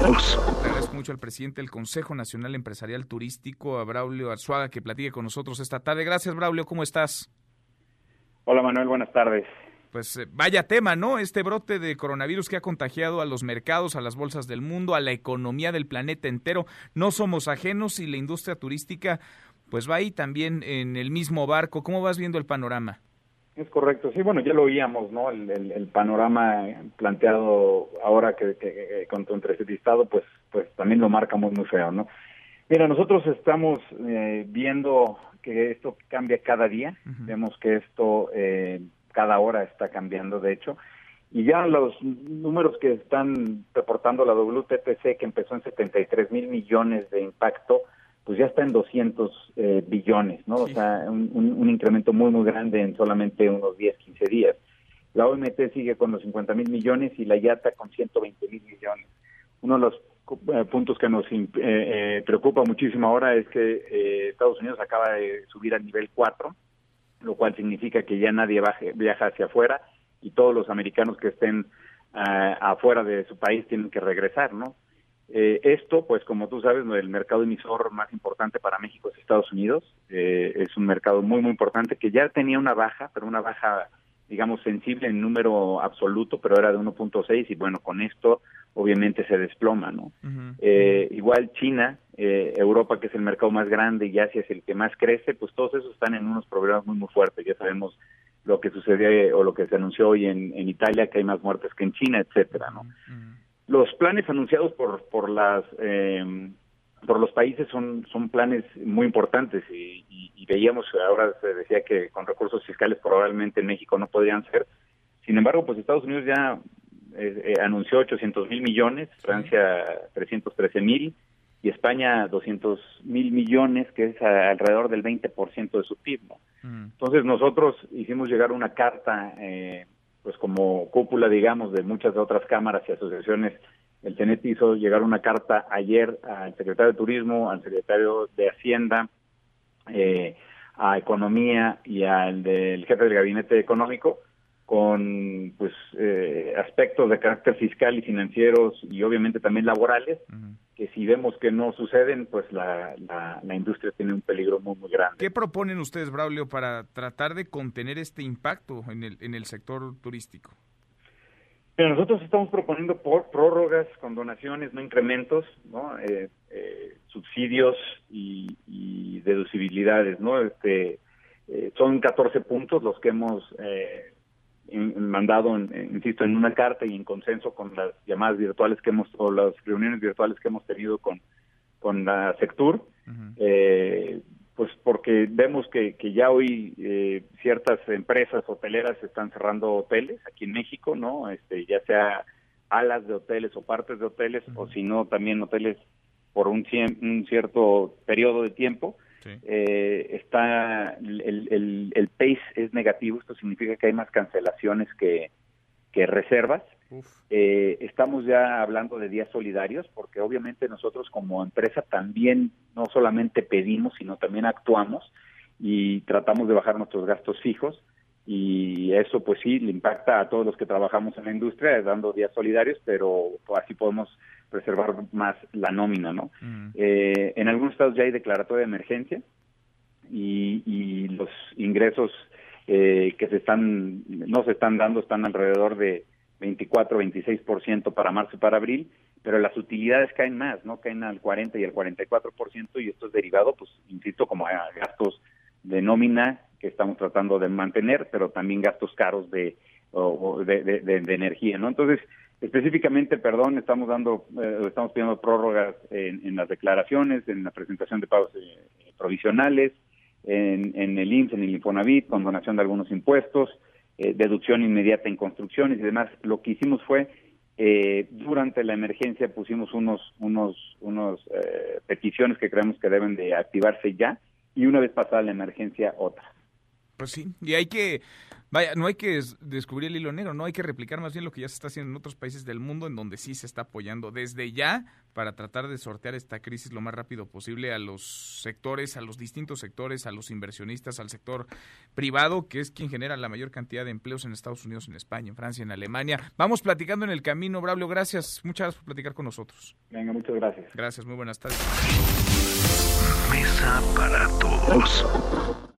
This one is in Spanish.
Le agradezco mucho al presidente del Consejo Nacional Empresarial Turístico, a Braulio Arzuaga, que platique con nosotros esta tarde. Gracias, Braulio, ¿cómo estás? Hola, Manuel, buenas tardes. Pues eh, vaya tema, ¿no? Este brote de coronavirus que ha contagiado a los mercados, a las bolsas del mundo, a la economía del planeta entero. No somos ajenos y la industria turística pues va ahí también en el mismo barco. ¿Cómo vas viendo el panorama? Es correcto, sí, bueno, ya lo oíamos, ¿no? El, panorama planteado ahora que, que, con tu entrevistado, pues, pues también lo marcamos muy feo, ¿no? Mira, nosotros estamos eh, viendo que esto cambia cada día, vemos que esto eh, cada hora está cambiando, de hecho, y ya los números que están reportando la WTTC, que empezó en 73 mil millones de impacto, pues ya está en 200 eh, billones, ¿no? O sea, un, incremento muy, muy grande en solamente unos 10, 15 días. La OMT sigue con los 50 mil millones y la IATA con 120 mil millones. Uno de los eh, puntos que nos eh, preocupa muchísimo ahora es que Estados Unidos acaba de subir al nivel 4, lo cual significa que ya nadie viaja hacia afuera y todos los americanos que estén afuera de su país tienen que regresar, ¿no? Eh, esto, pues como tú sabes, el mercado emisor más importante para México es Estados Unidos. Eh, es un mercado muy, muy importante que ya tenía una baja, pero una baja, digamos, sensible en número absoluto, pero era de 1.6 y bueno, con esto obviamente se desploma, ¿no? eh, igual China, eh, Europa, que es el mercado más grande y Asia es el que más crece, pues todos esos están en unos problemas muy, muy fuertes. Ya sabemos lo que sucedió o lo que se anunció hoy en, en Italia, que hay más muertes que en China, etcétera, ¿no? Los planes anunciados por por las eh, por los países son son planes muy importantes y, veíamos ahora se decía que con recursos fiscales probablemente en México no podrían ser. Sin embargo pues Estados Unidos ya eh, eh, anunció 800 mil millones Francia 313 mil y España 200 mil millones que es alrededor del 20% de su PIB mm. entonces nosotros hicimos llegar una carta eh, pues como cúpula, digamos, de muchas otras cámaras y asociaciones, el TENET hizo llegar una carta ayer al secretario de Turismo, al secretario de Hacienda, eh, a Economía y al del jefe del Gabinete Económico, con pues eh, aspectos de carácter fiscal y financieros y obviamente también laborales, que si vemos que no suceden, pues la, la, industria tiene un peligro muy, muy grande. ¿Qué proponen ustedes, Braulio, para tratar de contener este impacto en el, en el sector turístico? Pero nosotros estamos proponiendo por prórrogas con donaciones, no incrementos, ¿no? Eh, eh, subsidios y, y, deducibilidades, ¿no? Este, son 14 puntos los que hemos mandado, insisto, en una carta y en consenso con las llamadas virtuales que hemos, o las reuniones virtuales que hemos tenido con, con la Sectur, eh, pues porque vemos que, que ya hoy eh, ciertas empresas hoteleras están cerrando hoteles aquí en México, ¿no? Este, ya sea alas de hoteles o partes de hoteles, o si no, también hoteles por un, un cierto periodo de tiempo. Eh, está el, el, pace es negativo, esto significa que hay más cancelaciones que, que reservas. Eh, estamos ya hablando de días solidarios porque obviamente nosotros como empresa también no solamente pedimos, sino también actuamos y tratamos de bajar nuestros gastos fijos y eso pues sí le impacta a todos los que trabajamos en la industria dando días solidarios, pero así podemos preservar más la nómina, ¿no? Mm. Eh, en algunos estados ya hay declaratoria de emergencia y, y los ingresos eh, que se están no se están dando están alrededor de 24, 26% para marzo y para abril, pero las utilidades caen más, ¿no? Caen al 40 y al 44% y esto es derivado, pues, insisto, como a gastos de nómina que estamos tratando de mantener, pero también gastos caros de, de, de energía, ¿no? Entonces, Específicamente, perdón, estamos dando, eh, estamos pidiendo prórrogas en, las declaraciones, en la presentación de pagos eh, provisionales, en, el IMSS, en el Infonavit, con donación de algunos impuestos, eh, deducción inmediata en construcciones y demás. Lo que hicimos fue, durante la emergencia pusimos unos, unos, unos peticiones que creemos que deben de activarse ya y una vez pasada la emergencia, otras. Pues sí, y hay que Vaya, no hay que descubrir el hilo negro, no hay que replicar más bien lo que ya se está haciendo en otros países del mundo en donde sí se está apoyando desde ya para tratar de sortear esta crisis lo más rápido posible a los sectores, a los distintos sectores, a los inversionistas, al sector privado, que es quien genera la mayor cantidad de empleos en Estados Unidos, en España, en Francia, en Alemania. Vamos platicando en el camino, Braulio, gracias, muchas gracias por platicar con nosotros. Venga, muchas gracias. Gracias, muy buenas tardes. Mesa para todos.